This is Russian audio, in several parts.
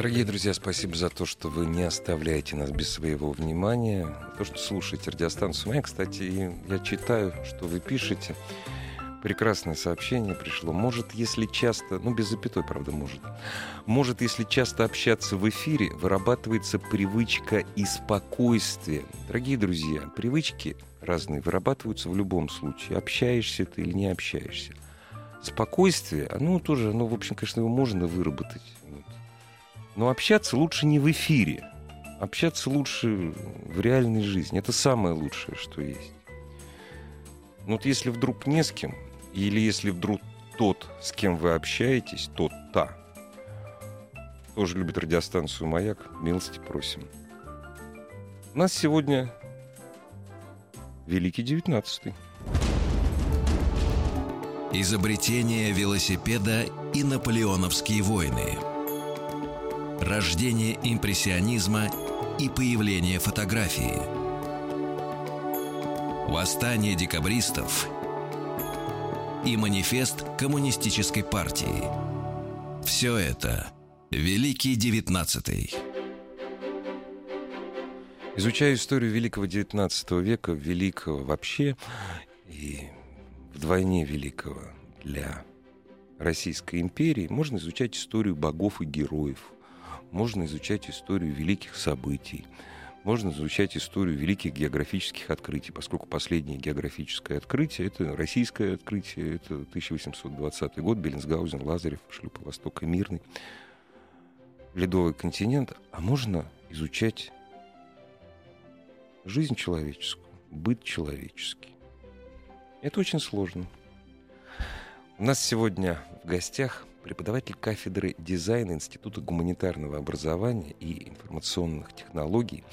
Дорогие друзья, спасибо за то, что вы не оставляете нас без своего внимания. То, что слушаете радиостанцию «Моя». Кстати, я читаю, что вы пишете. Прекрасное сообщение пришло. Может, если часто, ну без запятой, правда, может. Может, если часто общаться в эфире, вырабатывается привычка и спокойствие. Дорогие друзья, привычки разные вырабатываются в любом случае. Общаешься ты или не общаешься. Спокойствие, оно тоже, ну, в общем, конечно, его можно выработать. Но общаться лучше не в эфире. Общаться лучше в реальной жизни. Это самое лучшее, что есть. Ну вот если вдруг не с кем, или если вдруг тот, с кем вы общаетесь, тот та, тоже любит радиостанцию «Маяк», милости просим. У нас сегодня Великий Девятнадцатый. Изобретение велосипеда и наполеоновские войны. Рождение импрессионизма и появление фотографии. Восстание декабристов и манифест коммунистической партии. Все это Великий Девятнадцатый. Изучая историю Великого XIX века, великого вообще и вдвойне великого для Российской империи, можно изучать историю богов и героев, можно изучать историю великих событий, можно изучать историю великих географических открытий, поскольку последнее географическое открытие — это российское открытие, это 1820 год, Беллинсгаузен, Лазарев, шлюпа Восток и Мирный, Ледовый континент, а можно изучать жизнь человеческую, быт человеческий. Это очень сложно. У нас сегодня в гостях преподаватель кафедры дизайна Института гуманитарного образования и информационных технологий,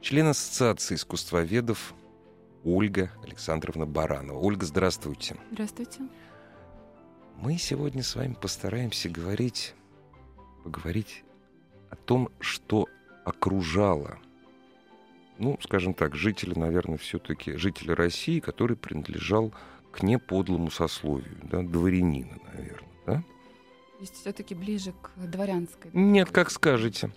член Ассоциации искусствоведов Ольга Александровна Баранова. Ольга, здравствуйте. Здравствуйте. Мы сегодня с вами постараемся говорить, поговорить о том, что окружало, ну, скажем так, жители, наверное, все-таки жители России, который принадлежал к неподлому сословию, да, дворянина, наверное, да? Есть все-таки ближе к дворянской. Нет, как скажете.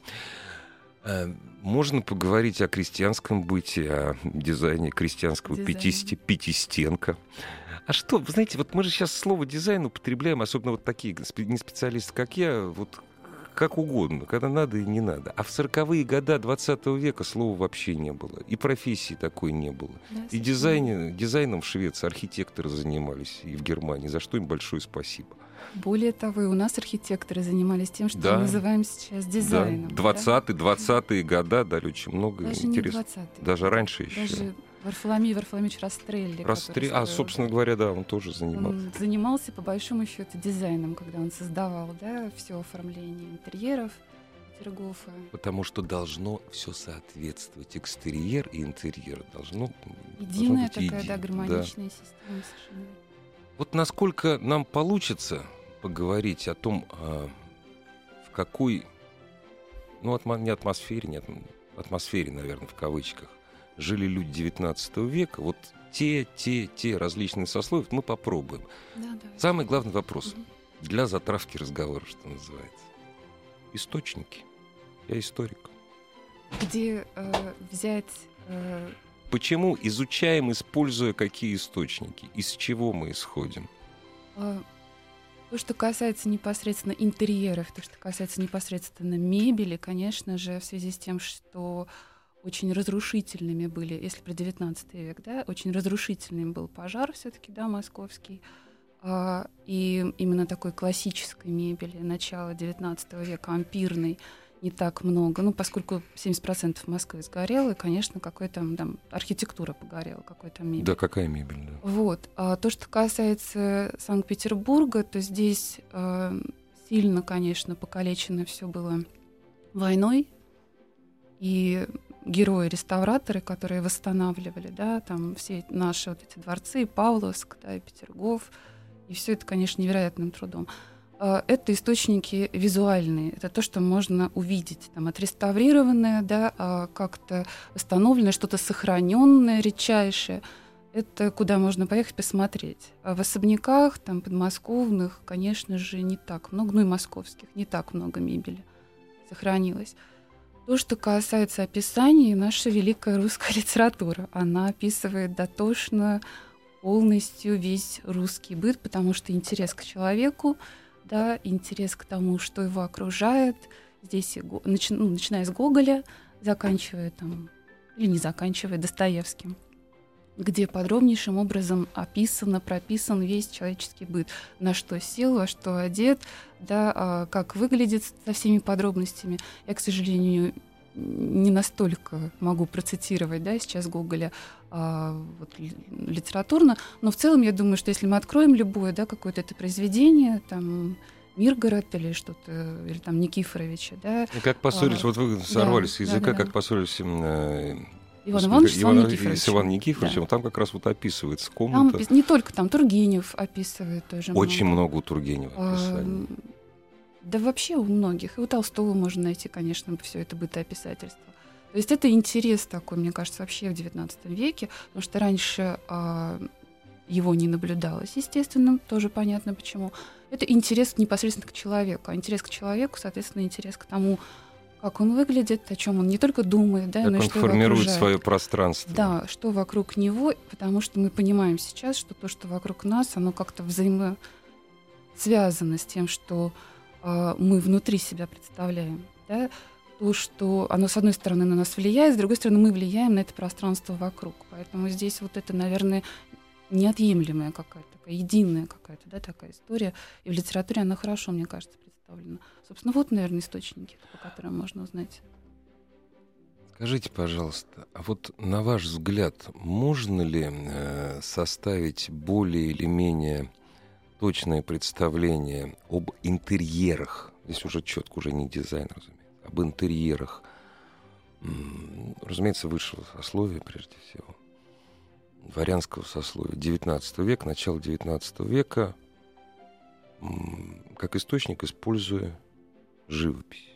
Э, Можно поговорить о крестьянском быте, о дизайне крестьянского Дизайн. пятисти, пятистенка. А что, вы знаете, вот мы же сейчас слово дизайн употребляем, особенно вот такие не специалисты, как я, вот как угодно, когда надо и не надо. А в 40-е годы 20 века слова вообще не было. И профессии такой не было. Да, И дизайне, дизайном в Швеции архитекторы занимались, и в Германии, за что им большое спасибо. Более того, и у нас архитекторы занимались тем, что Да. мы называем сейчас дизайном. Да, 20-е, 20-е года дали очень много Даже интересного. 20 Даже раньше еще. Даже Варфоломей Варфоломеевич Растрелли. Растре- который А, собственно да. говоря, да, он тоже занимался. Он занимался, по большому счету, дизайном, когда он создавал да, все оформление интерьеров Петергофа. Потому что должно все соответствовать. Экстерьер и интерьер должно, Единая должно быть такая, да, едино. гармоничная система совершенно. Вот насколько нам получится поговорить о том, а, в какой, ну, не атмосфере, нет, атмосфере, наверное, в кавычках, жили люди 19 века, вот те, те, те различные сословия, мы попробуем. Да, да. Самый главный вопрос для затравки разговора, что называется. Источники. Я историк. Где э, взять э, Почему изучаем, используя какие источники? Из чего мы исходим? То, что касается непосредственно интерьеров, то, что касается непосредственно мебели, конечно же, в связи с тем, что очень разрушительными были, если про 19 век, да, очень разрушительным был пожар все-таки, да, московский, А, и именно такой классической мебели начала 19 века, ампирной, не так много, ну, поскольку 70% Москвы сгорело, и, конечно, какой-то там архитектура погорела, какой-то мебель. Да, какая мебель, да. Вот. А то, что касается Санкт-Петербурга, то здесь э, сильно, конечно, покалечено все было войной. И герои-реставраторы, которые восстанавливали, да, там все наши вот эти дворцы, Павловск, да, и Петергоф, и все это, конечно, невероятным трудом. А, это источники визуальные, это то, что можно увидеть, там, отреставрированное, да, а, как-то восстановленное, что-то сохраненное, редчайшее. Это куда можно поехать посмотреть. А в особняках, там, подмосковных, конечно же, не так много, ну и московских, не так много мебели сохранилось. То, что касается описаний, наша великая русская литература, она описывает дотошно полностью весь русский быт, потому что интерес к человеку, да, интерес к тому, что его окружает, здесь, начи, ну, начиная с Гоголя, заканчивая там, или не заканчивая Достоевским, где подробнейшим образом описано, прописан весь человеческий быт, на что сел, во что одет, да, а, как выглядит со всеми подробностями. Я, к сожалению, не настолько могу процитировать да, сейчас Гоголя а, вот, литературно, но в целом я думаю, что если мы откроем любое да, какое-то это произведение, там, Миргород или что-то, или там Никифоровича, да. Ну, как поссорились, а, вот вы сорвались да, с языка, да, да, как поссорились э, Иван Иванович Иван Никифоровичем. С Иваном Никифоровичем. Да. Там как раз вот описывается комната. Там не только там, Тургенев описывает тоже. Очень много, много у Тургенева описаний. А, да вообще у многих. И у Толстого можно найти, конечно, все это бытоописательство. То есть это интерес такой, мне кажется, вообще в XIX веке, потому что раньше а, его не наблюдалось, естественно, тоже понятно почему. Это интерес непосредственно к человеку, а интерес к человеку, соответственно, интерес к тому, как он выглядит, о чем он не только думает, да, как но и он что формирует свое пространство. Да, что вокруг него, потому что мы понимаем сейчас, что то, что вокруг нас, оно как-то взаимосвязано с тем, что э, мы внутри себя представляем. Да? То, что оно, с одной стороны, на нас влияет, с другой стороны, мы влияем на это пространство вокруг. Поэтому здесь вот это, наверное, неотъемлемая какая-то, такая единая какая-то да, такая история. И в литературе она хорошо, мне кажется, представлена. Собственно, вот, наверное, источники, по которым можно узнать. Скажите, пожалуйста, а вот на ваш взгляд, можно ли э, составить более или менее точное представление об интерьерах? Здесь уже четко, уже не дизайн, разумеется, об интерьерах. Разумеется, высшего сословия, прежде всего. Дворянского сословия. 19 век, начало 19 века как источник используя живопись.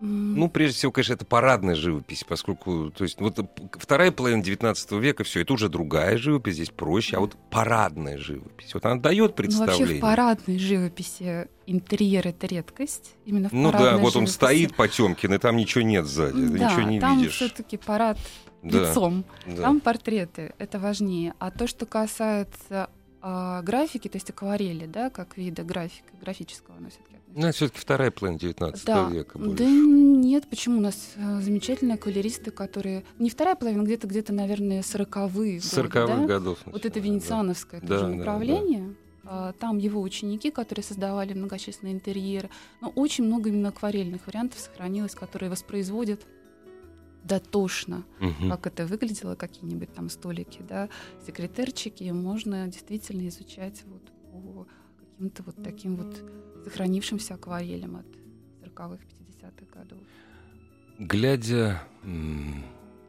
Ну, прежде всего, конечно, это парадная живопись, поскольку, то есть, вот вторая половина XIX века, все, это уже другая живопись, здесь проще, а вот парадная живопись, вот она дает представление. Ну, вообще в парадной живописи интерьер — это редкость, именно в Ну да, вот он стоит Потемкин, и там ничего нет сзади, да, ничего не там видишь. все таки парад да, лицом, да. там портреты, это важнее. А то, что касается а, графики, то есть акварели, да, как вида графика, графического она все-таки ну, это все-таки вторая половина 19 да. века. Больше. Да нет, почему у нас э, замечательные аквалеристы, которые... Не вторая половина, где-то, где-то, наверное, 40-е 40-х да? годов. Вот это венециановское да. тоже да, направление. Да, да. Там его ученики, которые создавали многочисленные интерьеры. Но очень много именно акварельных вариантов сохранилось, которые воспроизводят дотошно, угу. как это выглядело, какие-нибудь там столики, да, секретарчики, можно действительно изучать вот по каким-то вот таким вот сохранившимся акварелям от 40-х, 50-х годов. Глядя,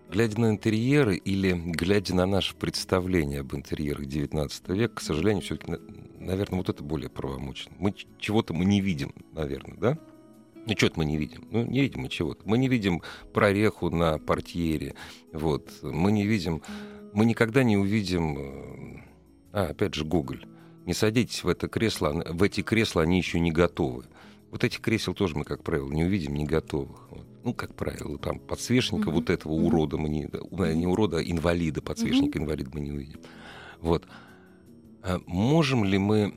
глядя на интерьеры или глядя на наше представление об интерьерах XIX века, к сожалению, все-таки, наверное, вот это более правомочно. Мы чего-то мы не видим, наверное, да? Ну, что-то мы не видим. Ну, не видим мы чего-то. Мы не видим прореху на портьере. Вот. Мы не видим... Мы никогда не увидим... Э, а, опять же, Гоголь. Не садитесь в это кресло, в эти кресла они еще не готовы. Вот этих кресел тоже мы, как правило, не увидим не готовых. Вот. Ну, как правило, там подсвечника mm-hmm. вот этого mm-hmm. урода мы не... Не урода, а инвалида, подсвечника mm-hmm. инвалида мы не увидим. Вот. А можем ли мы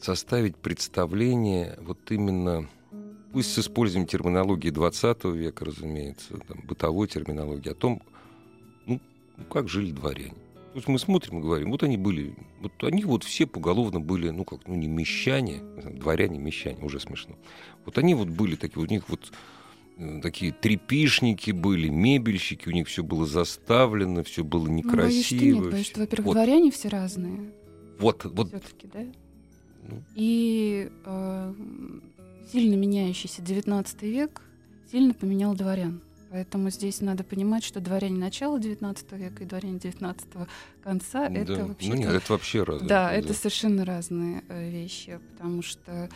составить представление вот именно, пусть с использованием терминологии 20 века, разумеется, там, бытовой терминологии, о том, ну, ну, как жили дворяне. То есть мы смотрим и говорим, вот они были, вот они вот все поголовно были, ну как, ну не мещане, дворяне, мещане, уже смешно. Вот они вот были такие, у них вот э, такие трепишники были, мебельщики, у них все было заставлено, все было некрасиво. Ну, боюсь, что нет, боюсь, что, во-первых, вот. дворяне все разные. Вот, вот. Все-таки, да? Ну. И э, сильно меняющийся XIX век сильно поменял дворян. Поэтому здесь надо понимать, что дворяне начала XIX века и дворяне XIX конца да. это вообще. Ну нет, это вообще разные. Да, да, это совершенно разные э, вещи, потому что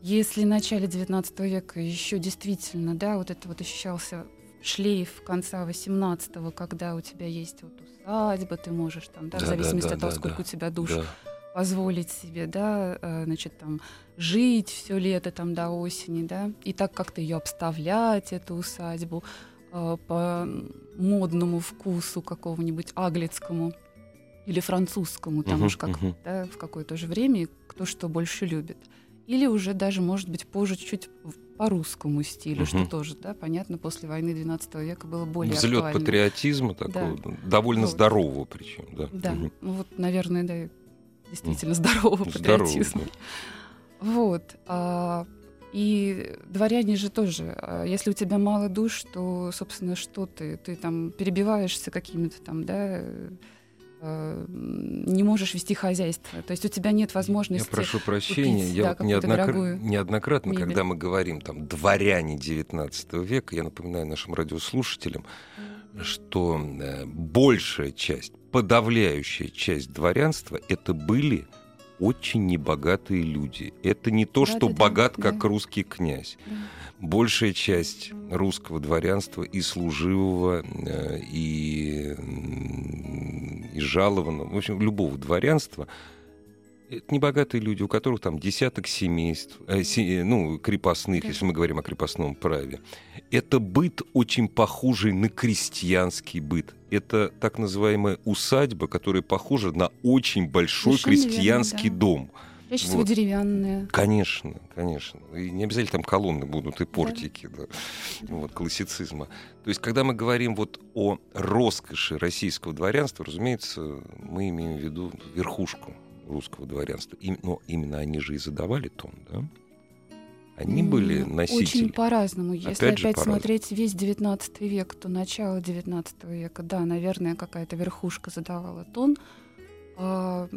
если в начале XIX века еще действительно, да, вот это вот ощущался шлейф конца 18-го, когда у тебя есть вот усадьба, ты можешь там, да, да в зависимости да, да, от того, да, сколько да, у тебя душ, да. Позволить себе, да, э, значит, там, жить все лето там до осени, да, и так как-то ее обставлять, эту усадьбу, э, по модному вкусу какого-нибудь аглицкому или французскому, там uh-huh, уж как, uh-huh. да, в какое-то же время, кто что больше любит. Или уже даже, может быть, позже чуть по русскому стилю, угу. что тоже, да, понятно, после войны 12 века было более Взлет актуально. патриотизма такого, да. довольно вот. здорового причем, да. Да, угу. ну вот, наверное, да, действительно здорового патриотизма. да. Вот. А, и дворяне же тоже, а, если у тебя мало душ, то, собственно, что ты? Ты там перебиваешься какими-то там, да, Э, не можешь вести хозяйство. То есть у тебя нет возможности. Я прошу прощения, купить, я да, вот неоднокр... неоднократно, мебель. когда мы говорим там дворяне 19 века, я напоминаю нашим радиослушателям, что э, большая часть, подавляющая часть дворянства это были очень небогатые люди. Это не то, да, что да, богат, да, как русский князь. Да. Большая часть русского дворянства и служивого, э, и, и жалованного, в общем, любого дворянства, это небогатые люди, у которых там десяток семейств, э, се, ну, крепостных, да. если мы говорим о крепостном праве. Это быт очень похожий на крестьянский быт. Это так называемая усадьба, которая похожа на очень большой Совершенно крестьянский верно, да. дом. Чаще всего вот. деревянные. Конечно, конечно. И не обязательно там колонны будут и портики, да. Да. Вот, классицизма. То есть, когда мы говорим вот о роскоши российского дворянства, разумеется, мы имеем в виду верхушку русского дворянства. И, но именно они же и задавали тон, да? Они были носители. Очень по-разному. Если опять, опять по смотреть весь XIX век, то начало XIX века, да, наверное, какая-то верхушка задавала тон. А,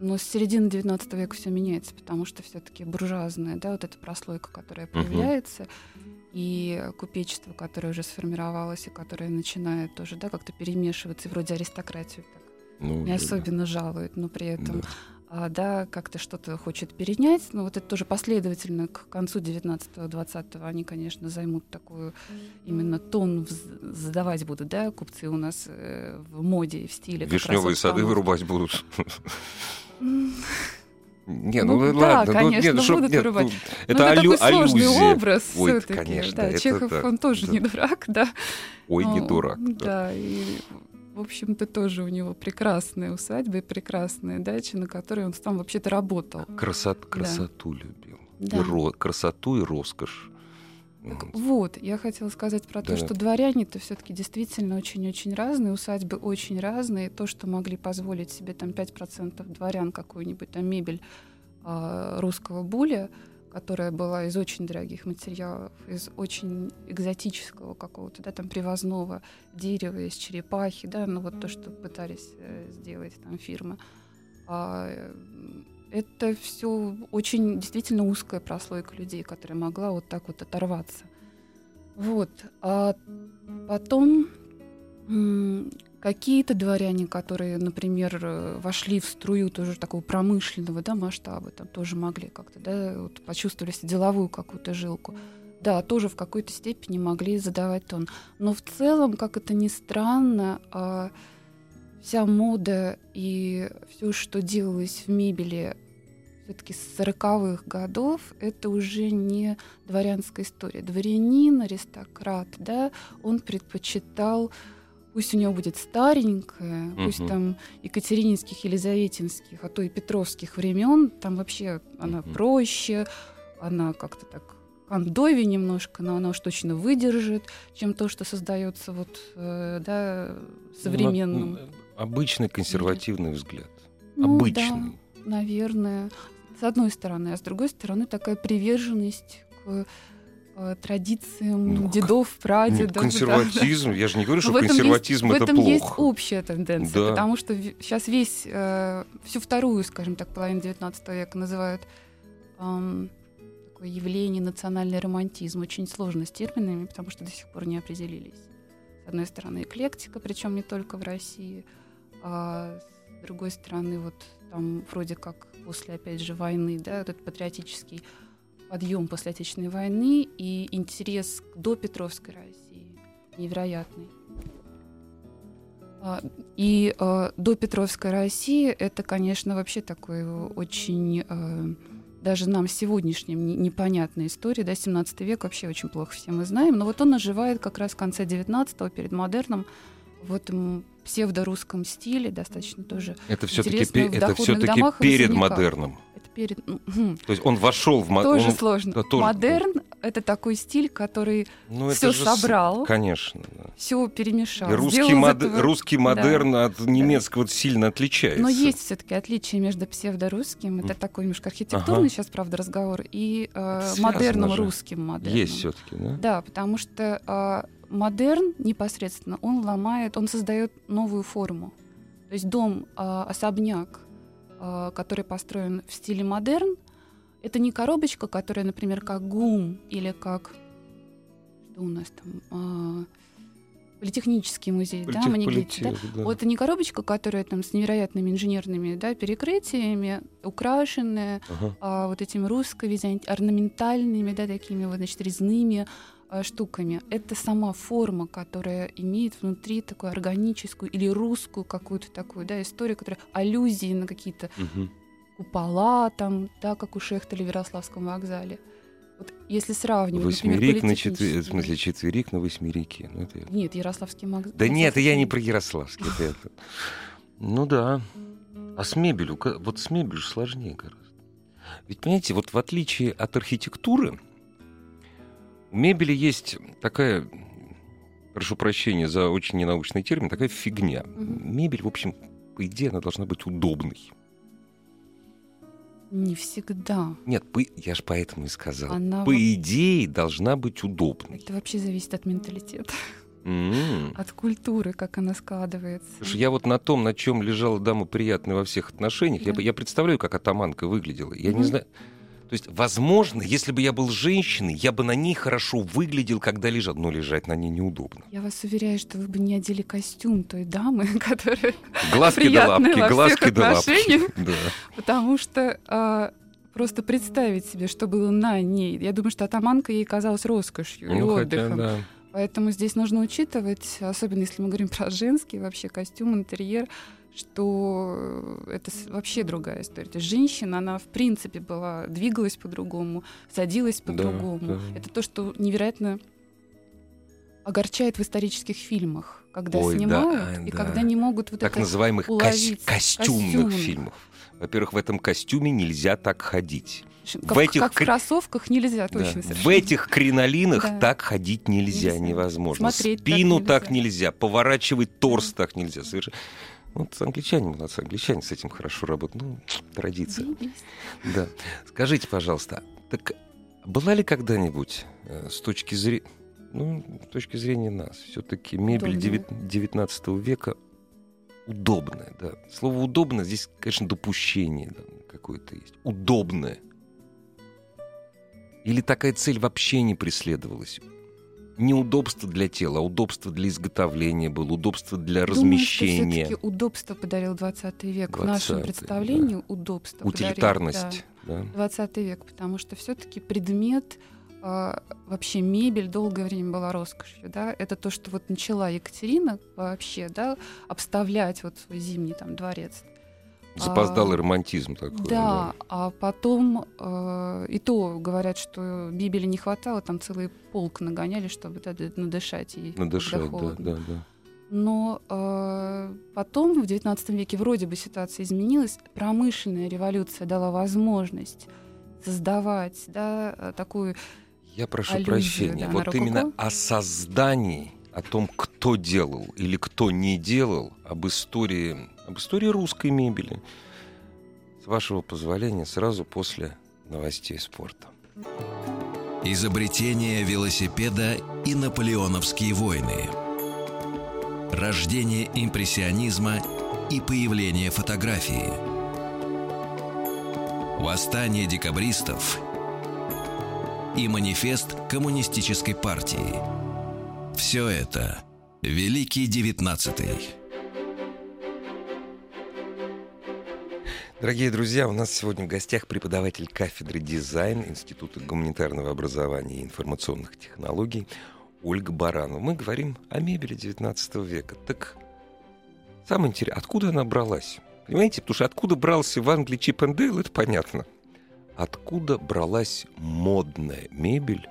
но с середины XIX века все меняется, потому что все-таки буржуазная, да, вот эта прослойка, которая появляется, uh-huh. и купечество, которое уже сформировалось и которое начинает тоже, да, как-то перемешиваться, и вроде аристократию так ну, не особенно да. жалует, но при этом да. А, да, как-то что-то хочет перенять. Но вот это тоже последовательно к концу 19-20 они, конечно, займут такую именно тон задавать будут, да, купцы у нас э, в моде, в стиле. Вишневые сады вырубать будут. Не, ну, ну да, ладно, конечно, ну, нет, будут нет, вырубать. Ну, это, это аллю, такой сложный аллюзия. образ все-таки. Конечно, да, Чехов, да, он тоже да. не дурак, да. Ой, не дурак. Да, да и в общем-то, тоже у него прекрасная усадьба и прекрасная дача, на которой он сам вообще-то работал. Красот, красоту да. любил. Да. И ро, красоту и роскошь. Так, вот, я хотела сказать про да. то, что дворяне-то все-таки действительно очень-очень разные, усадьбы очень разные. То, что могли позволить себе там 5% дворян какую-нибудь там мебель э, русского буля, которая была из очень дорогих материалов, из очень экзотического какого-то, да, там привозного дерева, из черепахи, да, ну вот то, что пытались э, сделать там фирмы. А, это все очень действительно узкая прослойка людей, которая могла вот так вот оторваться. Вот. А потом Какие-то дворяне, которые, например, э, вошли в струю тоже такого промышленного да, масштаба, там тоже могли как-то, да, вот почувствовали деловую какую-то жилку. Да, тоже в какой-то степени могли задавать тон. Но в целом, как это ни странно, а, вся мода и все, что делалось в мебели все-таки с 40-х годов, это уже не дворянская история. Дворянин, аристократ, да, он предпочитал пусть у него будет старенькая, угу. пусть там Екатерининских, Елизаветинских, а то и Петровских времен, там вообще она угу. проще, она как-то так кондове немножко, но она уж точно выдержит, чем то, что создается вот, э, да, современным. Ну, обычный консервативный взгляд. Ну, обычный. Да, наверное. С одной стороны, а с другой стороны такая приверженность к традициям ну, дедов, прадедов. Нет, консерватизм, да. я же не говорю, что в консерватизм есть, это плохо. В этом есть общая тенденция, да. потому что сейчас весь, э, всю вторую, скажем так, половину XIX века называют э, такое явление национальный романтизм. Очень сложно с терминами, потому что до сих пор не определились. С одной стороны, эклектика, причем не только в России, а с другой стороны, вот там вроде как после, опять же, войны, да, этот патриотический подъем после Отечественной войны и интерес к допетровской России невероятный. А, и э, допетровская Россия это, конечно, вообще такой очень э, даже нам сегодняшним непонятная история, да, 17 век вообще очень плохо все мы знаем, но вот он оживает как раз в конце 19-го, перед модерном, в этом псевдорусском стиле, достаточно тоже Это все-таки, это все-таки перед модерном перед... Хм. То есть он вошел в... Тоже он... сложно. Да, тоже... Модерн — это такой стиль, который ну, все собрал. С... Конечно. Да. Все перемешал. И русский, мод... этого... русский модерн да. от немецкого да. сильно отличается. Но есть все-таки отличие между псевдорусским, это такой немножко архитектурный ага. сейчас, правда, разговор, и э, модерном же. русским модерном. Есть все-таки, да? Да, потому что э, модерн непосредственно, он ломает, он создает новую форму. То есть дом, э, особняк, Э, который построен в стиле модерн, это не коробочка, которая, например, как ГУМ или как что у нас там а, политехнический музей, Политех, да, Манигете, да? да. Вот это не коробочка, которая там с невероятными инженерными да, перекрытиями, украшенная ага. а, вот этими русско-орнаментальными, да, такими вот, значит, резными Э, штуками. Это сама форма, которая имеет внутри такую органическую или русскую какую-то такую да, историю, которая аллюзии на какие-то угу. купола, там, да, как у Шехтеля в Ярославском вокзале. Вот если сравнивать, Восьмерик например, на четвер... в смысле четверик на восьмерике. Ну, это... Нет, Ярославский вокзал. Да нет, я не про Ярославский. Это... Ну да. А с мебелью, вот с мебелью сложнее гораздо. Ведь, понимаете, вот в отличие от архитектуры, у мебели есть такая, прошу прощения за очень ненаучный термин, такая фигня. Мебель, в общем, по идее, она должна быть удобной. Не всегда. Нет, по, я же поэтому и сказал. Она по идее должна быть удобной. Это вообще зависит от менталитета. Mm. От культуры, как она складывается. Слушай, я вот на том, на чем лежала дама приятная во всех отношениях, да. я, я представляю, как атаманка выглядела. Я mm-hmm. не знаю. То есть, возможно, если бы я был женщиной, я бы на ней хорошо выглядел, когда лежал. Но лежать на ней неудобно. Я вас уверяю, что вы бы не одели костюм той дамы, которая глазки до лапки, глазки до лапки. Да. Потому что а, просто представить себе, что было на ней. Я думаю, что атаманка ей казалась роскошью ну, и отдыхом. Хотя, да. Поэтому здесь нужно учитывать, особенно если мы говорим про женский вообще костюм, интерьер, что это вообще другая история. То есть женщина, она в принципе была, двигалась по-другому, садилась по-другому. Да, да. Это то, что невероятно огорчает в исторических фильмах, когда Ой, снимают да, и да. когда не могут вот так это называемых уловить. костюмных Костюм. фильмов. Во-первых, в этом костюме нельзя так ходить. Как в, этих, как в кроссовках нельзя точно. Да. В этих кринолинах да. так ходить нельзя, нельзя. невозможно. Смотреть Спину так нельзя. так нельзя, поворачивать торс да. так нельзя. Совершенно. Вот англичане, молодцы, англичане с этим хорошо работают. Ну, традиция. Да. Скажите, пожалуйста, так была ли когда-нибудь э, с точки зрения, ну, с точки зрения нас, все-таки мебель Удобная. 19 века удобная, да. Слово удобно здесь, конечно, допущение да, какое-то есть. Удобное. Или такая цель вообще не преследовалась? Не удобство для тела, а удобство для изготовления было, удобство для Думаю, размещения. Что удобство подарил 20 век. 20 в нашем представлении да. удобство Утилитарность. Подарил, да, да. 20 век, потому что все-таки предмет а, вообще мебель долгое время была роскошью, да, это то, что вот начала Екатерина вообще, да, обставлять вот свой зимний там дворец. Запоздалый а, романтизм такой. Да, да. а потом э, и то говорят, что Библии не хватало, там целый полк нагоняли, чтобы да, надышать ей. Надышать, да, да, да. Но э, потом в XIX веке вроде бы ситуация изменилась, промышленная революция дала возможность создавать да, такую Я прошу аллюзию, прощения, да, вот именно о создании, о том, кто делал или кто не делал, об истории об истории русской мебели. С вашего позволения, сразу после новостей спорта. Изобретение велосипеда и наполеоновские войны. Рождение импрессионизма и появление фотографии. Восстание декабристов и манифест коммунистической партии. Все это Великий Девятнадцатый. Дорогие друзья, у нас сегодня в гостях преподаватель кафедры дизайн Института гуманитарного образования и информационных технологий Ольга Баранова. Мы говорим о мебели XIX века. Так самое интересное, откуда она бралась? Понимаете, потому что откуда брался в Англии Чип Дейл, это понятно. Откуда бралась модная мебель?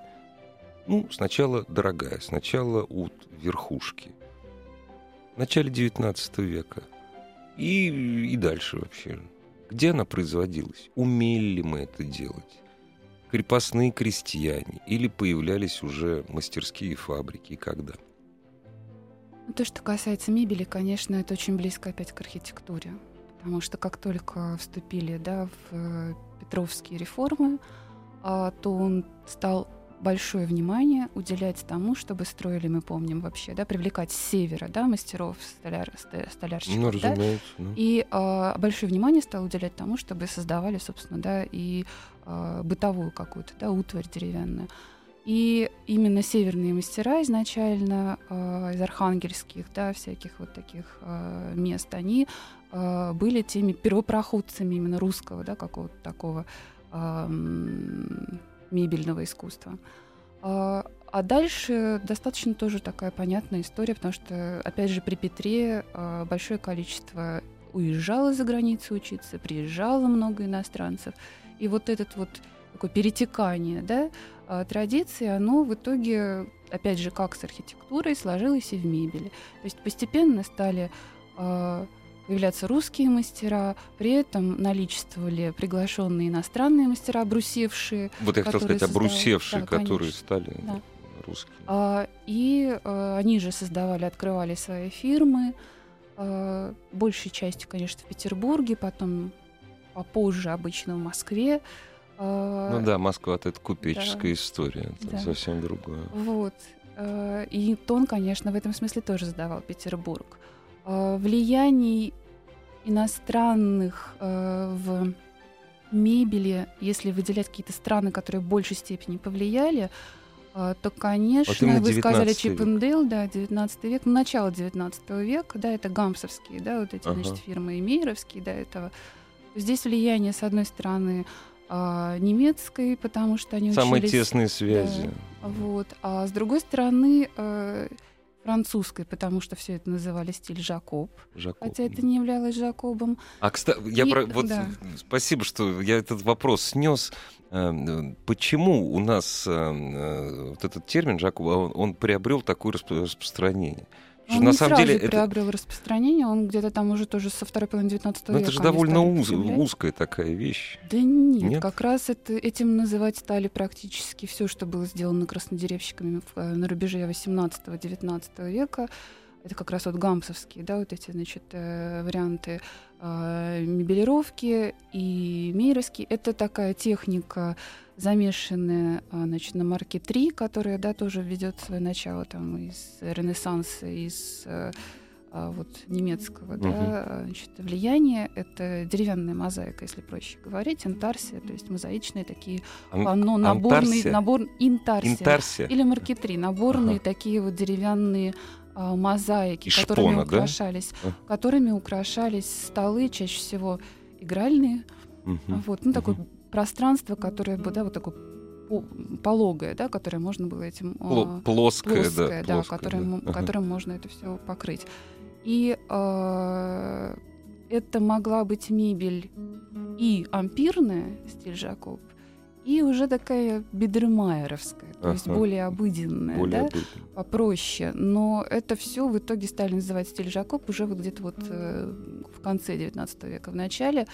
Ну, сначала дорогая, сначала у верхушки. В начале XIX века. И, и дальше вообще. Где она производилась? Умели ли мы это делать? Крепостные крестьяне? Или появлялись уже мастерские фабрики? И когда? Ну, то, что касается мебели, конечно, это очень близко опять к архитектуре. Потому что как только вступили да, в э, Петровские реформы, а, то он стал большое внимание уделять тому, чтобы строили, мы помним вообще, да, привлекать с севера, да, мастеров, столяр, столярщиков, ну, да, ну. и э, большое внимание стал уделять тому, чтобы создавали, собственно, да, и э, бытовую какую-то, да, утварь деревянную. И именно северные мастера изначально э, из архангельских, да, всяких вот таких э, мест, они э, были теми первопроходцами именно русского, да, какого-то такого э, мебельного искусства. А, а дальше достаточно тоже такая понятная история, потому что, опять же, при Петре а, большое количество уезжало за границу учиться, приезжало много иностранцев. И вот этот вот такое перетекание да, а, традиции, оно в итоге, опять же, как с архитектурой, сложилось и в мебели. То есть постепенно стали появляться русские мастера, при этом наличествовали приглашенные иностранные мастера, обрусевшие. Вот я хотел сказать, обрусевшие, да, которые стали да. русскими. А, и а, они же создавали, открывали свои фирмы, а, большей частью, конечно, в Петербурге, потом попозже обычно в Москве. А, ну да, Москва это купеческая да. история, это да. совсем другое. Вот. А, и тон, конечно, в этом смысле тоже задавал Петербург. Э, влияний иностранных э, в мебели, если выделять какие-то страны, которые в большей степени повлияли, э, то, конечно, вот вы сказали Чиппендейл, да, 19 век, ну, начало 19 века, да, это гамсовские, да, вот эти, ага. значит, фирмы, и мейеровские, да, этого. Здесь влияние, с одной стороны, немецкой, потому что они Самые учились... тесные связи. Да, вот. А с другой стороны, французской, потому что все это называли стиль Жакоб, Жакоб. хотя это не являлось Жакобом. А кстати, я И, про, вот да. спасибо, что я этот вопрос снес. Эм, почему у нас эм, э, вот этот термин Жакоба он, он приобрел такое распространение? Он на самом деле это приобрел распространение, он где-то там уже тоже со второй половины 19 века. это же довольно уз, узкая такая вещь. Да нет, нет? как раз это, этим называть стали практически все, что было сделано краснодеревщиками э, на рубеже 18-19 века. Это как раз вот гамсовские, да, вот эти, значит, э, варианты э, мебелировки и мейровские. Это такая техника замешанная а, значит, на марке 3, которая да, тоже ведет свое начало там, из Ренессанса, из э, а, вот, немецкого угу. да, значит, влияния. Это деревянная мозаика, если проще говорить, интарсия, то есть мозаичные такие панно, наборные, набор, интарсия, интарсия. или марки 3, наборные ага. такие вот деревянные а, мозаики, Из которыми шпона, украшались, да? которыми украшались столы, чаще всего игральные. Угу. Вот, ну, угу. Пространство, которое бы, да, вот такое пологое, да, которое можно было этим... Плоское, плоское да, да, плоское, которым, да. которым можно это все покрыть. И э, это могла быть мебель и ампирная, стиль Жакоб, и уже такая бедермайеровская, то ага. есть более обыденная, более да, обыденная. попроще. Но это все в итоге стали называть стиль Жакоб уже вот где-то вот э, в конце 19 века, в начале.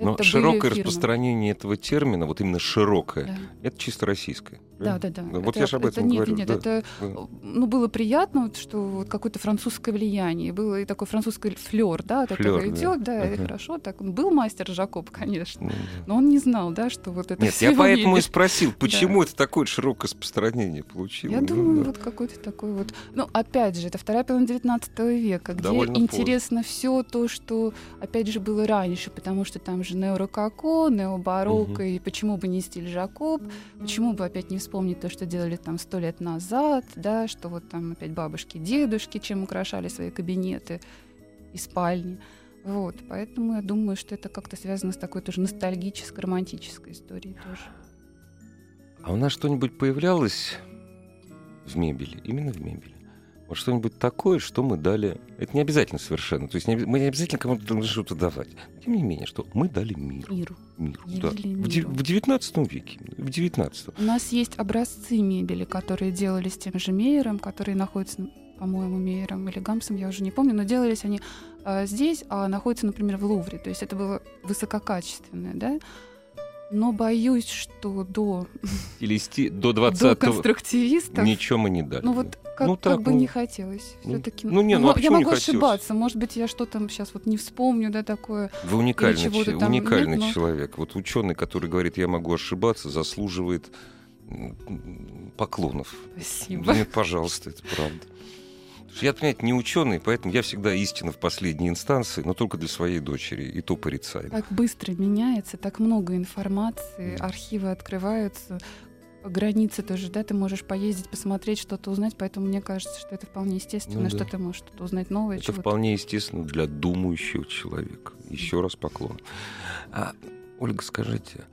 Но это широкое распространение этого термина, вот именно широкое, да. это чисто российское. Да, да, да. Вот Это- я же об это этом нет, говорю. Нет, да. это Да. ну, было приятно, вот, что вот какое-то французское влияние, было и такой французский флер, да, от Флёр, этого да. идет, да, и Ага. хорошо. Так он был мастер Жакоб, конечно, да. но он не знал, да, что вот это Нет, я поэтому и спросил, почему это такое широкое распространение получило. Я Ну, думаю, да. вот какой-то такой вот. Ну, опять же, это вторая половина 19 века, где Довольно интересно все то, что, опять же, было раньше, потому что там же неорококо, необарокко, и почему бы не стиль Жакоб, почему бы опять не вспомнить то, что делали там сто лет назад, да, что вот там опять бабушки, дедушки, чем украшали свои кабинеты и спальни. Вот, поэтому я думаю, что это как-то связано с такой тоже ностальгической, романтической историей тоже. А у нас что-нибудь появлялось в мебели? Именно в мебели? Вот что-нибудь такое, что мы дали... Это не обязательно совершенно. То есть не мы не обязательно кому-то должны что-то давать. Тем не менее, что мы дали миру. Миру. миру да. Миру. в 19 веке. В 19 У нас есть образцы мебели, которые делались тем же Мейером, которые находятся, по-моему, Мейером или Гамсом, я уже не помню, но делались они а, здесь, а находятся, например, в Лувре. То есть это было высококачественное, да? Но боюсь, что до, Или сти- до до 20 конструктивистов, ничего мы не дали. ну вот как, Ну, как так, бы ну, не хотелось. ну, Все-таки. ну, не, ну, а я не могу хотелось? ошибаться. Может быть, я что-то сейчас вот не вспомню, да, такое. Вы уникальный, че- там уникальный нет, но- человек. Вот ученый, который говорит, я могу ошибаться, заслуживает поклонов. Спасибо. Нет, пожалуйста, это правда. Что Я, понимаете, не ученый, поэтому я всегда истина в последней инстанции, но только для своей дочери, и то порицаем. Так быстро меняется, так много информации, Мгм. архивы открываются, границы тоже, да, ты можешь поездить, посмотреть, что-то узнать, поэтому мне кажется, что это вполне естественно, Ну что да. ты можешь что-то узнать новое. Это чего-то. вполне естественно для думающего человека. Еще раз поклон. А, Ольга, скажите,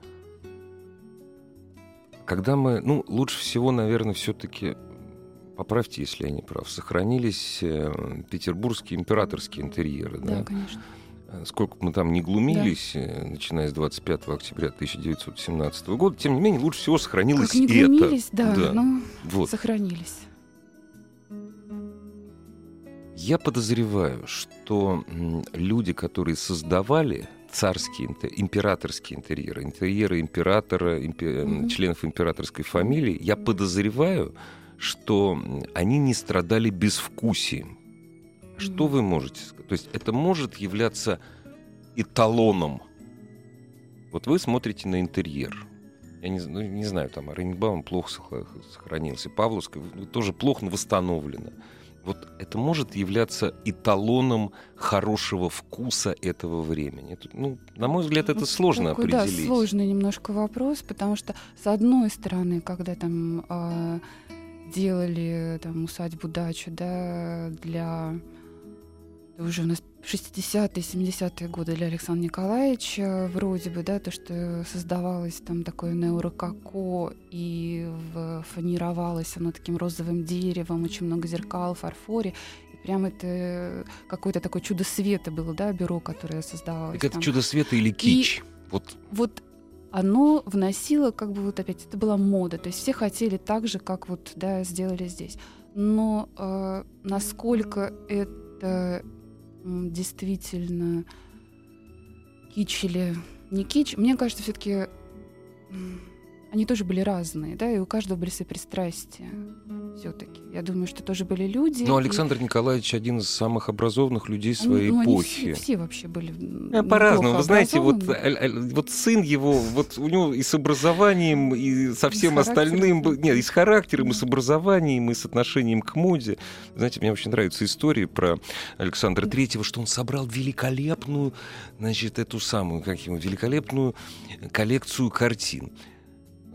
когда мы, ну, лучше всего, наверное, все-таки, поправьте, если я не прав, сохранились э, петербургские императорские интерьеры, Да, да? конечно. Э, Сколько бы мы там не глумились, э, начиная с 25 октября 1917 года, тем не менее, лучше всего сохранилось Как не это. глумились, да, Да. но Вот. сохранились. Я подозреваю, что люди, которые создавали царские, императорские интерьеры, интерьеры императора, импе- Мгм. членов императорской фамилии, я подозреваю, что они не страдали безвкусием. Что вы можете сказать? То есть это может являться эталоном. Вот вы смотрите на интерьер. Я не, ну, не знаю, там Оренбаум плохо сохранился, Павловская тоже плохо но восстановлено. Вот это может являться эталоном хорошего вкуса этого времени. Это, ну, на мой взгляд, это сложно такой, Да, определить. сложный немножко вопрос, потому что, с одной стороны, когда там а, делали там усадьбу дачу, да, для уже у нас 60-е, 70-е годы для Александра Николаевича, вроде бы, да, то, что создавалось там такое неорококо, и фанировалось оно таким розовым деревом, очень много зеркал, фарфоре, и прям это какое-то такое чудо света было, да, бюро, которое создавалось. Так это там. чудо света или кич? Вот Вот оно вносило, как бы вот опять, это была мода, то есть все хотели так же, как вот, да, сделали здесь. Но э, насколько это действительно кич или не кич, мне кажется, все-таки они тоже были разные, да, и у каждого были свои пристрастия все-таки. Я думаю, что тоже были люди. Ну, и- Александр Николаевич один из самых образованных людей они- своей ну, они эпохи. Все, все вообще были Э, По-разному. Вы знаете, вот, вот сын его, вот у него и с образованием, и со всем характером, остальным, нет, и с характером, и с образованием, и с отношением к моде. Знаете, мне очень нравятся истории про Александра Да. Третьего, что он собрал великолепную, значит, эту самую, как его, великолепную коллекцию картин.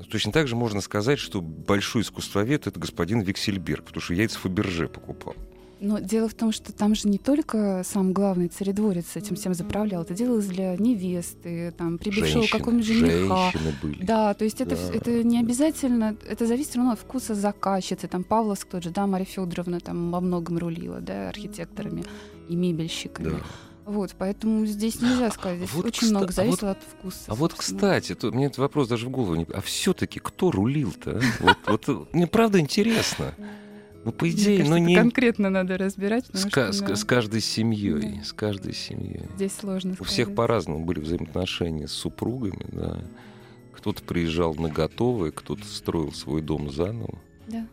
Точно так же можно сказать, что большой искусствовед — это господин Виксельберг, потому что яйца Фаберже покупал. Но дело в том, что там же не только сам главный царедворец этим всем заправлял, это делалось для невесты, там, прибывшего какого-нибудь жениха. были. Да, то есть это, Да. это не обязательно, это зависит все равно от вкуса заказчицы. Там Павловск тот же, да, Марья Федоровна там во многом рулила, да, архитекторами и мебельщиками. Да. Вот, поэтому здесь нельзя сказать, здесь вот, очень кста- много а вот- от вкуса. А вот, собственно. кстати, то, мне этот вопрос даже в голову не... А все-таки кто рулил-то? а? Вот, вот, мне правда интересно. Ну, по идее, кажется, ну не... конкретно надо разбирать, С, потому ка- что, с- да, с каждой семьей, Да. с каждой семьей. здесь сложно У сказать. всех по-разному были взаимоотношения с супругами, да. Кто-то приезжал на готовое, кто-то строил свой дом заново. Да.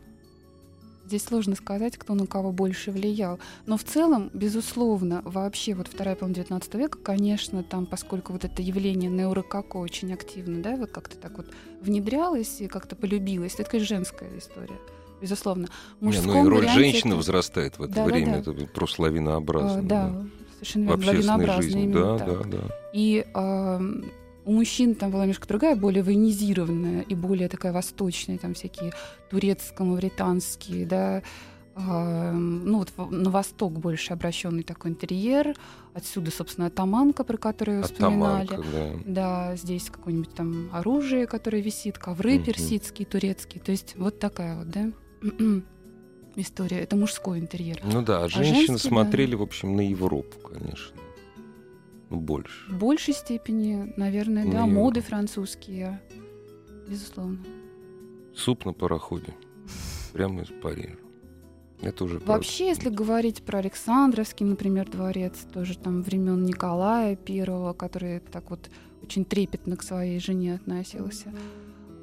Здесь сложно сказать, кто на кого больше влиял. Но в целом, безусловно, вообще вот вторая половина 19 века, конечно, там, поскольку вот это явление неурокако очень активно, да, вот как-то так вот внедрялось и как-то полюбилось, это, конечно, женская история безусловно. В Не, ну и роль женщины это... возрастает в это да, время, да, да. это просто лавинообразно. А, да, да, совершенно верно, лавинообразно жизни. именно да, так. Да, да. И а, у мужчин там была немножко другая, более военизированная и более такая восточная, там всякие турецко-мавританские, да, ну вот на восток больше обращенный такой интерьер. Отсюда, собственно, атаманка, про которую вспоминали. Да. да, здесь какое-нибудь там оружие, которое висит, ковры угу. персидские, турецкие. То есть вот такая вот, да, история. Это мужской интерьер. Ну да, а, а женщины женский, смотрели, да. в общем, на Европу, конечно. Ну, больше. В большей степени, наверное, да. Моды французские, безусловно. Суп на пароходе. Прямо из Парижа. Это уже Вообще, правда. если говорить про Александровский, например, дворец, тоже там времен Николая Первого, который так вот очень трепетно к своей жене относился.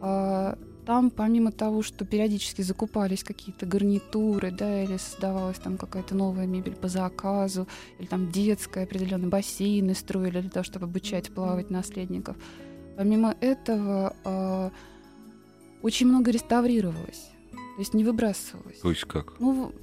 А, там, помимо того, что периодически закупались какие-то гарнитуры, да, или создавалась там какая-то новая мебель по заказу, или там детская определенные бассейны строили для того, чтобы обучать плавать наследников. Помимо этого, э, очень много реставрировалось, то есть не выбрасывалось. То есть как? Ну,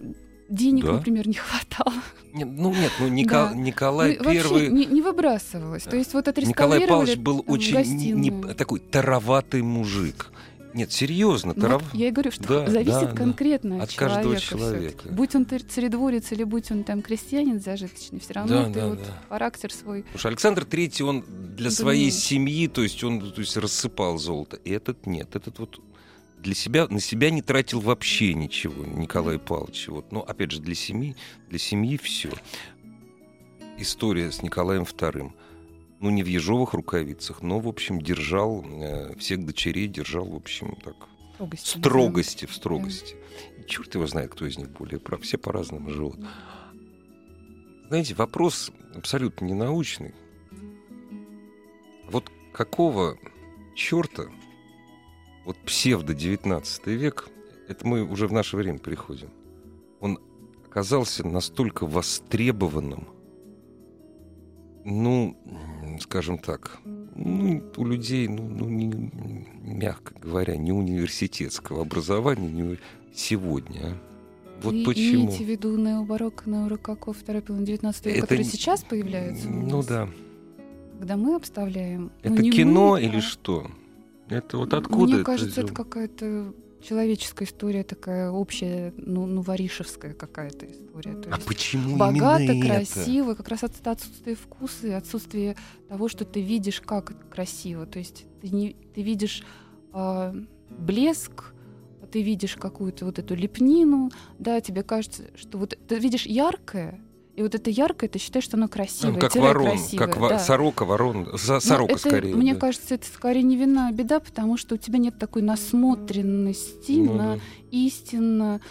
денег, да? например, не хватало. Не, ну нет, ну Ника, да. Николай ну, Первый не, не выбрасывалось. То есть вот отреставрировали Николай Павлович был очень не, не, такой тароватый мужик. Нет, серьезно. Вот трав... Я и говорю, что да, зависит да, конкретно да. от, человека. Каждого человека. Будь он царедворец или будь он там крестьянин зажиточный, все равно да, ты да, вот да. характер свой. Потому что Александр Третий, он для своей семьи, то есть он то есть, рассыпал золото. И этот нет. Этот вот для себя, на себя не тратил вообще ничего, Николай Павлович. Вот. Но, опять же, для семьи, для семьи все. История с Николаем Вторым ну, не в ежовых рукавицах, но, в общем, держал э, всех дочерей, держал, в общем, так, строгости, строгости в строгости. Да. Черт его знает, кто из них более прав, все по-разному живут. Знаете, вопрос абсолютно ненаучный. Вот какого черта вот псевдо-19 век, это мы уже в наше время приходим, он оказался настолько востребованным, ну, скажем так, ну, у людей, ну, ну не, мягко говоря, не университетского образования не сегодня. А? Вот Вы почему. имеете в виду необарокко, неорокако, второй половины 19 века, который сейчас появляется? Ну да. Когда мы обставляем... Это ну, кино мы, или а... что? Это вот откуда Мне это кажется, это какая-то человеческая история такая общая, ну, ну варишевская какая-то история. То а почему богато, красиво, это? как раз от отсутствия вкуса и отсутствие того, что ты видишь, как красиво. То есть ты, не, ты видишь э, блеск, ты видишь какую-то вот эту лепнину, да, тебе кажется, что вот ты видишь яркое, и вот это яркое, ты считаешь, что оно красивое. Ну, как ворон, красивое, как да. сорока, ворон, сорока это, скорее. Мне да. кажется, это скорее не вина, а беда, потому что у тебя нет такой насмотренности ну, на да. истинно,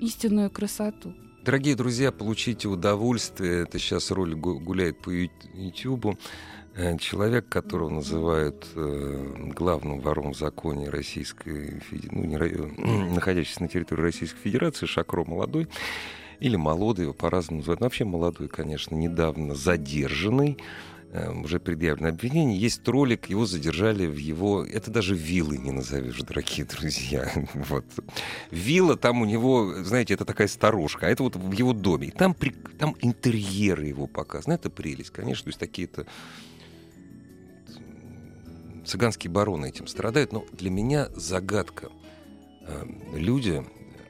истинную красоту. Дорогие друзья, получите удовольствие. Это сейчас ролик гуляет по YouTube. Э, человек, которого называют э, главным вором в законе Российской Федерации, ну, не, находящийся на территории Российской Федерации, Шакро молодой, или молодой, его по-разному называют. Но вообще молодой, конечно, недавно задержанный, э, уже предъявлено обвинение. Есть ролик, его задержали в его... Это даже виллы не назовешь, дорогие друзья. вот. Вилла, там у него, знаете, это такая старушка, а это вот в его доме. И там, при... там интерьеры его показаны. Это прелесть, конечно. То есть такие-то цыганские бароны этим страдают. Но для меня загадка. Э, люди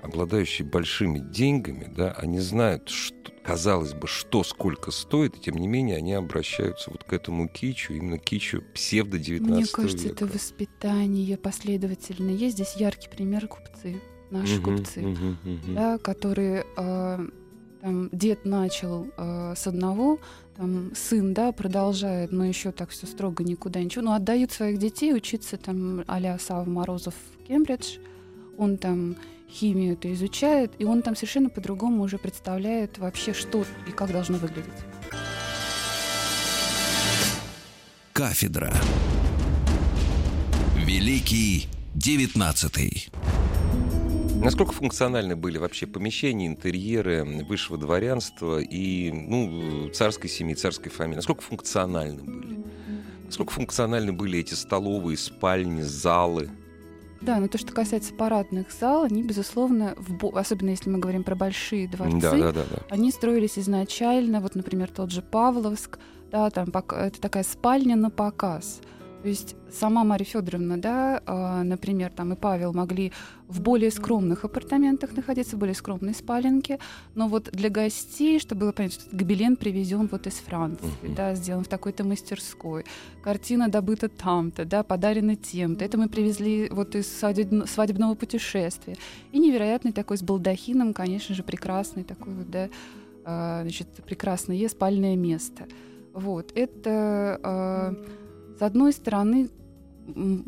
обладающие большими деньгами, да, они знают, что, казалось бы, что сколько стоит, и тем не менее они обращаются вот к этому кичу, именно кичу псевдо-19 Мне кажется, века. это воспитание последовательно. Есть здесь яркий пример купцы, наши угу, купцы, угу, угу. Да, которые... Э, там дед начал э, с одного, там сын, да, продолжает, но еще так все строго никуда ничего, но отдают своих детей учиться там а-ля Сава Морозов в Кембридж, он там химию это изучает, и он там совершенно по-другому уже представляет вообще, что и как должно выглядеть. Кафедра. Великий девятнадцатый. Насколько функциональны были вообще помещения, интерьеры высшего дворянства и ну, царской семьи, царской фамилии? Насколько функциональны были? Насколько функциональны были эти столовые, спальни, залы? Да, но то, что касается парадных зал, они, безусловно, в, особенно если мы говорим про большие дворцы, да, да, да, да. они строились изначально, вот, например, тот же Павловск, да, там это такая спальня на показ. То есть сама Марья Федоровна, да, э, например, там и Павел могли в более скромных апартаментах находиться, в более скромной спаленке, но вот для гостей, чтобы было понятно, что гобелен привезен вот из Франции, uh-huh. да, сделан в такой-то мастерской, картина добыта там-то, да, подарена тем-то, это мы привезли вот из свадебного путешествия. И невероятный такой с балдахином, конечно же, прекрасный такой вот, да, э, значит, прекрасное спальное место. Вот, это... Э, с одной стороны,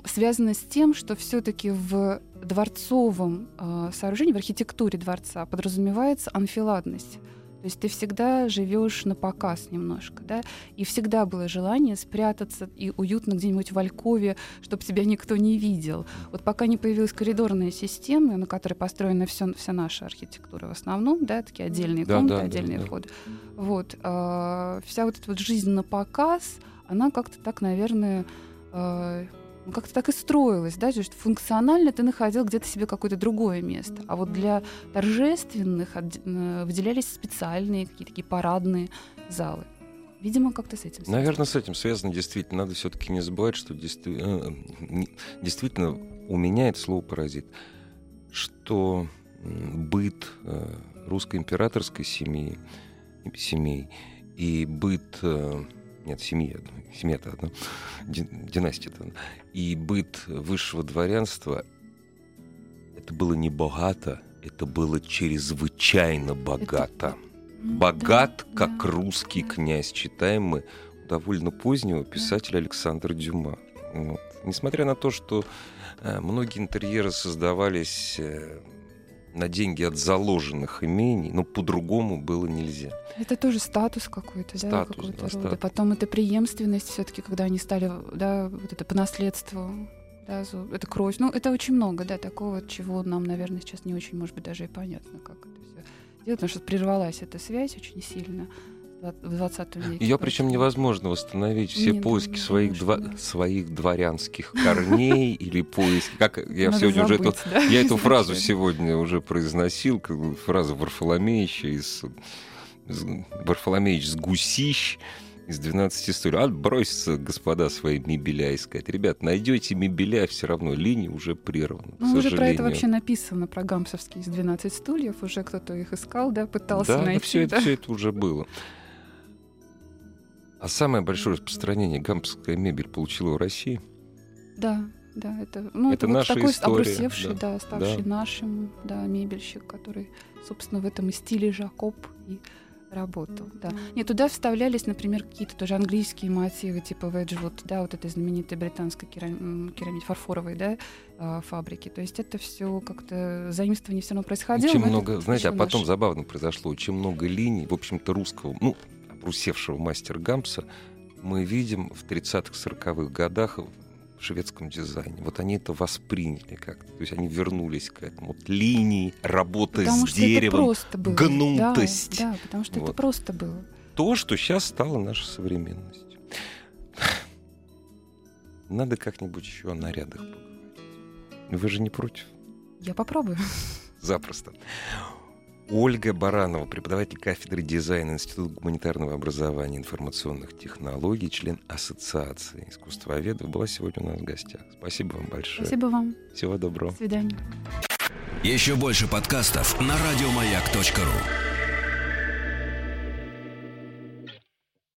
связано с тем, что все-таки в дворцовом э, сооружении, в архитектуре дворца подразумевается анфиладность. То есть ты всегда живешь на показ немножко, да, и всегда было желание спрятаться и уютно где-нибудь в Алькове, чтобы тебя никто не видел. Вот пока не появилась коридорная система, на которой построена все, вся наша архитектура в основном, да, такие отдельные да, комнаты, да, отдельные да, входы. Да. Вот, э, вся вот эта вот жизнь на показ, она как-то так, наверное, э, ну, как-то так и строилась, да, то есть функционально ты находил где-то себе какое-то другое место, а вот для торжественных э, выделялись специальные какие-то такие парадные залы. Видимо, как-то с этим связано. Наверное, с этим связано действительно. Надо все-таки не забывать, что действительно, э, действительно у меня это слово паразит, что быт э, русской императорской семьи, семей и быт нет, семья, семья-то одна, династия-то. И быт высшего дворянства, это было не богато, это было чрезвычайно богато. Это... Богат, да, как да, русский князь, читаем мы довольно позднего писателя Александра Дюма. Вот. Несмотря на то, что э, многие интерьеры создавались э, на деньги от заложенных имений, но по-другому было нельзя. Это тоже статус какой-то, да, какой-то да, рода. Статус. Потом это преемственность все-таки, когда они стали, да, вот это по наследству, да, это кровь. Ну, это очень много, да, такого, чего нам, наверное, сейчас не очень, может быть, даже и понятно, как это все делать, потому что прервалась эта связь очень сильно в 20 веке. Ее причем невозможно восстановить все Нет, поиски своих, дво... своих дворянских корней или поиски. Как я Надо сегодня забыть, уже эту, да? я эту фразу сегодня уже произносил, фразу Варфоломеича из Варфоломеич с гусищ из 12 историй. Отбросятся, господа, свои мебеля искать. Ребят, найдете мебеля, все равно линия уже прервана. Ну, уже про это вообще написано, про гамсовские из 12 стульев. Уже кто-то их искал, да, пытался да, найти. Все, да, это, все это уже было. А самое большое распространение гампская мебель получила в России? Да, да, это, ну, это, это наша вот такой история, обрусевший, да, да ставший да. нашим, да, мебельщик, который, собственно, в этом и стиле Жакоб и работал, да. Нет, туда вставлялись, например, какие-то тоже английские мотивы, типа Веджвуд, да, вот этой знаменитой британской керам... керамид фарфоровой, да, а, фабрики. То есть это все как-то заимствование все равно происходило. Очень много, знаете, а потом наш... забавно произошло, очень много линий, в общем-то, русского, ну, обрусевшего мастер Гамса мы видим в 30-х, 40-х годах в шведском дизайне. Вот они это восприняли как-то. То есть они вернулись к этому. Вот линии, работа потому с деревом, гнутость. Да, да, потому что вот. это просто было. То, что сейчас стало нашей современностью. Надо как-нибудь еще о нарядах поговорить. Вы же не против? Я попробую. Запросто. Ольга Баранова, преподаватель кафедры дизайна Института гуманитарного образования и информационных технологий, член Ассоциации искусствоведов, была сегодня у нас в гостях. Спасибо вам большое. Спасибо вам. Всего доброго. До свидания. Еще больше подкастов на радиомаяк.ру